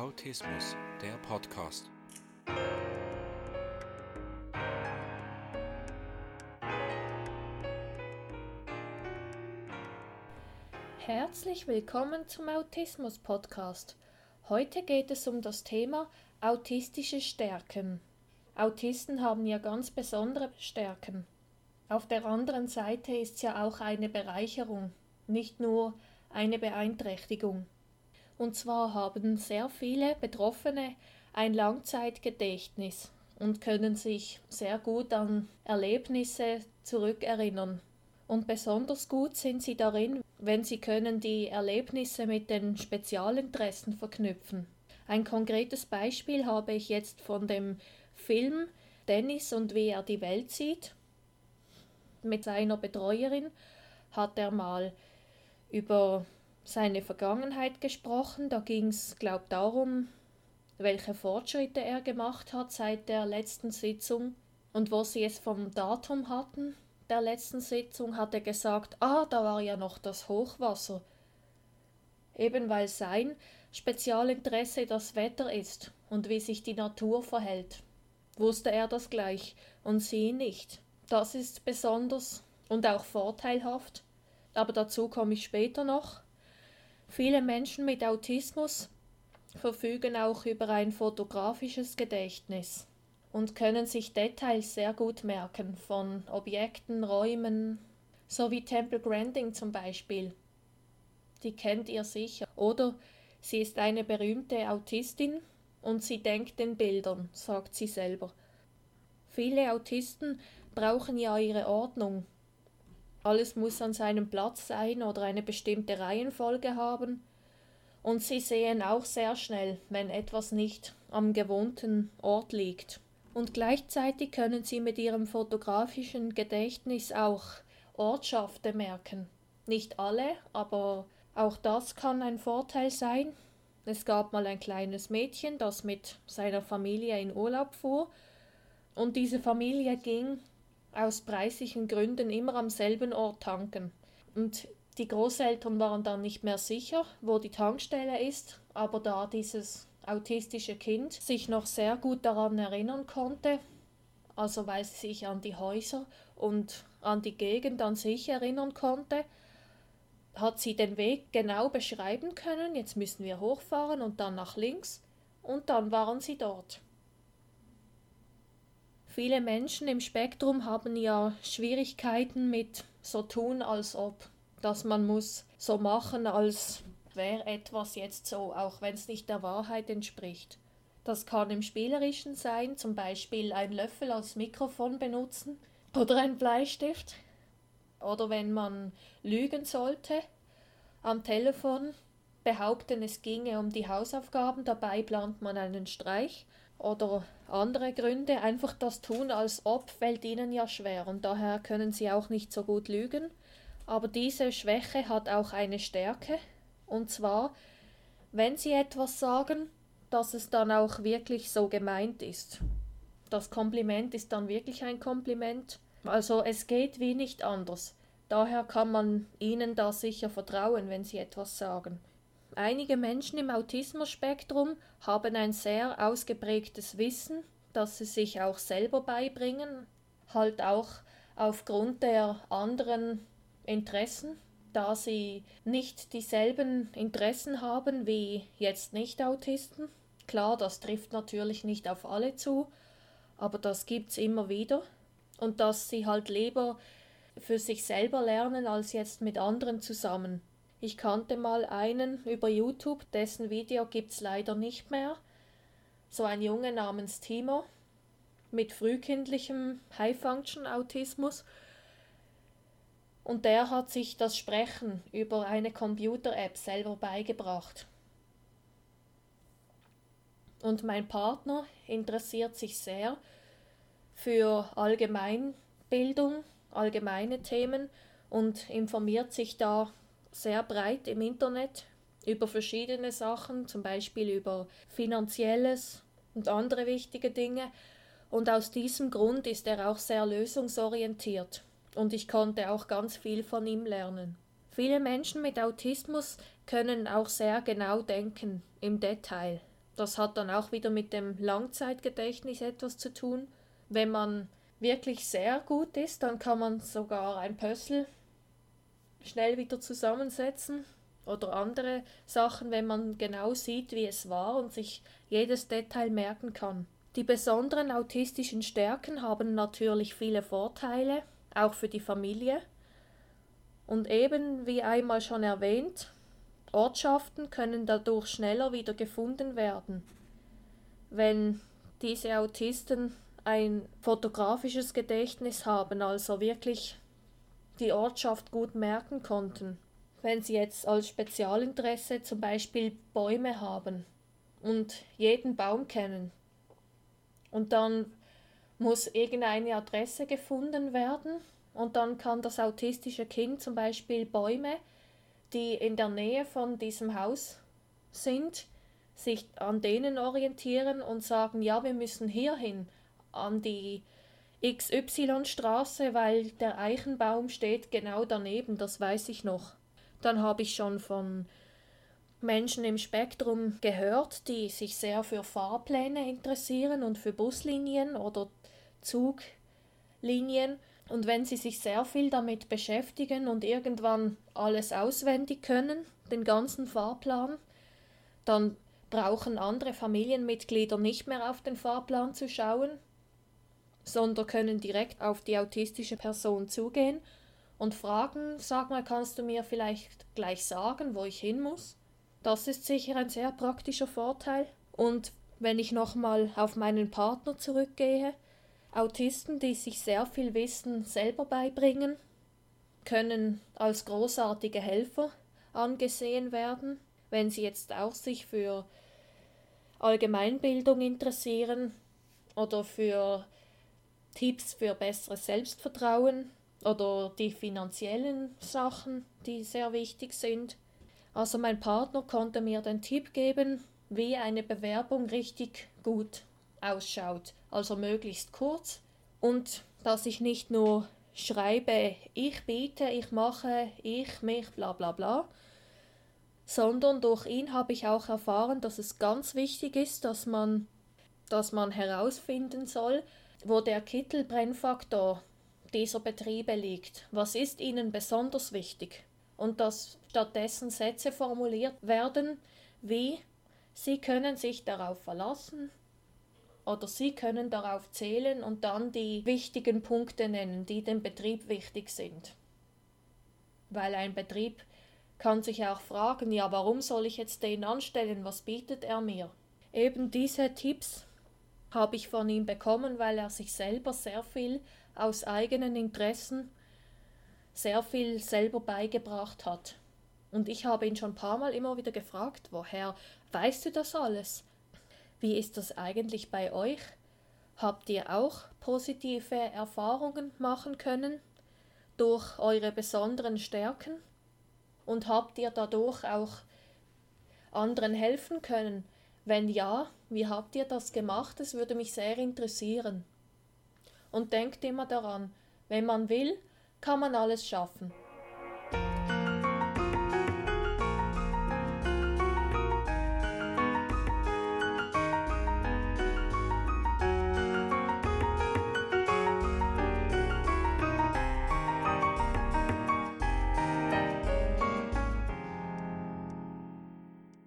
Autismus, der Podcast. Herzlich willkommen zum Autismus Podcast. Heute geht es um das Thema autistische Stärken. Autisten haben ja ganz besondere Stärken. Auf der anderen Seite ist es ja auch eine Bereicherung, nicht nur eine Beeinträchtigung. Und zwar haben sehr viele Betroffene ein Langzeitgedächtnis und können sich sehr gut an Erlebnisse zurückerinnern. Und besonders gut sind sie darin, wenn sie können die Erlebnisse mit den Spezialinteressen verknüpfen. Ein konkretes Beispiel habe ich jetzt von dem Film Dennis und wie er die Welt sieht. Mit seiner Betreuerin hat er mal über seine Vergangenheit gesprochen. Da ging es, glaube ich, darum, welche Fortschritte er gemacht hat seit der letzten Sitzung und wo sie es vom Datum hatten der letzten Sitzung, hat er gesagt, ah, da war ja noch das Hochwasser. Eben weil sein Spezialinteresse das Wetter ist und wie sich die Natur verhält, wusste er das gleich und sie nicht. Das ist besonders und auch vorteilhaft, aber dazu komme ich später noch. Viele Menschen mit Autismus verfügen auch über ein fotografisches Gedächtnis und können sich Details sehr gut merken von Objekten, Räumen, so wie Temple Grandin zum Beispiel. Die kennt ihr sicher. Oder sie ist eine berühmte Autistin und sie denkt in Bildern, sagt sie selber. Viele Autisten brauchen ja ihre Ordnung alles muss an seinem Platz sein oder eine bestimmte Reihenfolge haben. Und sie sehen auch sehr schnell, wenn etwas nicht am gewohnten Ort liegt. Und gleichzeitig können sie mit ihrem fotografischen Gedächtnis auch Ortschaften merken. Nicht alle, aber auch das kann ein Vorteil sein. Es gab mal ein kleines Mädchen, das mit seiner Familie in Urlaub fuhr, und diese Familie ging aus preislichen Gründen immer am selben Ort tanken. Und die Großeltern waren dann nicht mehr sicher, wo die Tankstelle ist, aber da dieses autistische Kind sich noch sehr gut daran erinnern konnte, also weil sie sich an die Häuser und an die Gegend an sich erinnern konnte, hat sie den Weg genau beschreiben können, jetzt müssen wir hochfahren und dann nach links, und dann waren sie dort. Viele Menschen im Spektrum haben ja Schwierigkeiten mit so tun, als ob, dass man muss so machen, als wäre etwas jetzt so, auch wenn es nicht der Wahrheit entspricht. Das kann im Spielerischen sein, zum Beispiel ein Löffel als Mikrofon benutzen oder ein Bleistift. Oder wenn man lügen sollte am Telefon, behaupten, es ginge um die Hausaufgaben, dabei plant man einen Streich oder andere Gründe, einfach das tun, als ob, fällt ihnen ja schwer und daher können sie auch nicht so gut lügen. Aber diese Schwäche hat auch eine Stärke, und zwar, wenn sie etwas sagen, dass es dann auch wirklich so gemeint ist. Das Kompliment ist dann wirklich ein Kompliment. Also es geht wie nicht anders. Daher kann man ihnen da sicher vertrauen, wenn sie etwas sagen. Einige Menschen im Autismus-Spektrum haben ein sehr ausgeprägtes Wissen, das sie sich auch selber beibringen, halt auch aufgrund der anderen Interessen, da sie nicht dieselben Interessen haben wie jetzt Nicht-Autisten. Klar, das trifft natürlich nicht auf alle zu, aber das gibt's immer wieder. Und dass sie halt lieber für sich selber lernen als jetzt mit anderen zusammen. Ich kannte mal einen über YouTube, dessen Video gibt's leider nicht mehr. So ein Junge namens Timo mit frühkindlichem High-Function-Autismus. Und der hat sich das Sprechen über eine Computer-App selber beigebracht. Und mein Partner interessiert sich sehr für Allgemeinbildung, allgemeine Themen und informiert sich da sehr breit im Internet über verschiedene Sachen, zum Beispiel über finanzielles und andere wichtige Dinge. Und aus diesem Grund ist er auch sehr lösungsorientiert. Und ich konnte auch ganz viel von ihm lernen. Viele Menschen mit Autismus können auch sehr genau denken, im Detail. das hat dann auch wieder mit dem Langzeitgedächtnis etwas zu tun. Wenn man wirklich sehr gut ist, dann kann man sogar ein Pössl schnell wieder zusammensetzen oder andere Sachen, wenn man genau sieht, wie es war und sich jedes Detail merken kann. Die besonderen autistischen Stärken haben natürlich viele Vorteile, auch für die Familie. Und eben, wie einmal schon erwähnt, Ortschaften können dadurch schneller wieder gefunden werden. Wenn diese Autisten ein fotografisches Gedächtnis haben, also wirklich die Ortschaft gut merken konnten. Wenn sie jetzt als Spezialinteresse zum Beispiel Bäume haben und jeden Baum kennen und dann muss irgendeine Adresse gefunden werden und dann kann das autistische Kind zum Beispiel Bäume, die in der Nähe von diesem Haus sind, sich an denen orientieren und sagen, ja, wir müssen hierhin an die XY-Straße, weil der Eichenbaum steht genau daneben, das weiß ich noch. Dann habe ich schon von Menschen im Spektrum gehört, die sich sehr für Fahrpläne interessieren und für Buslinien oder Zuglinien. Und wenn sie sich sehr viel damit beschäftigen und irgendwann alles auswendig können, den ganzen Fahrplan, dann brauchen andere Familienmitglieder nicht mehr auf den Fahrplan zu schauen, sondern können direkt auf die autistische Person zugehen und fragen, sag mal, kannst du mir vielleicht gleich sagen, wo ich hin muss? Das ist sicher ein sehr praktischer Vorteil. Und wenn ich nochmal auf meinen Partner zurückgehe, Autisten, die sich sehr viel Wissen selber beibringen, können als großartige Helfer angesehen werden, wenn sie jetzt auch sich für Allgemeinbildung interessieren oder für Tipps für besseres Selbstvertrauen oder die finanziellen Sachen, die sehr wichtig sind. Also mein Partner konnte mir den Tipp geben, wie eine Bewerbung richtig gut ausschaut. Also möglichst kurz und dass ich nicht nur schreibe, ich biete, ich mache, ich, mich, bla bla bla, sondern durch ihn habe ich auch erfahren, dass es ganz wichtig ist, dass man, dass man herausfinden soll, wo der Kittelbrennfaktor dieser Betriebe liegt. Was ist ihnen besonders wichtig? Und dass stattdessen Sätze formuliert werden, wie Sie können sich darauf verlassen oder Sie können darauf zählen und dann die wichtigen Punkte nennen, die dem Betrieb wichtig sind. Weil ein Betrieb kann sich auch fragen, ja, warum soll ich jetzt den anstellen, was bietet er mir? Eben diese Tipps habe ich von ihm bekommen, weil er sich selber sehr viel aus eigenen Interessen sehr viel selber beigebracht hat. Und ich habe ihn schon ein paar Mal immer wieder gefragt, woher weißt du das alles? Wie ist das eigentlich bei euch? Habt ihr auch positive Erfahrungen machen können durch eure besonderen Stärken? Und habt ihr dadurch auch anderen helfen können, wenn ja, wie habt ihr das gemacht? Es würde mich sehr interessieren. Und denkt immer daran, wenn man will, kann man alles schaffen.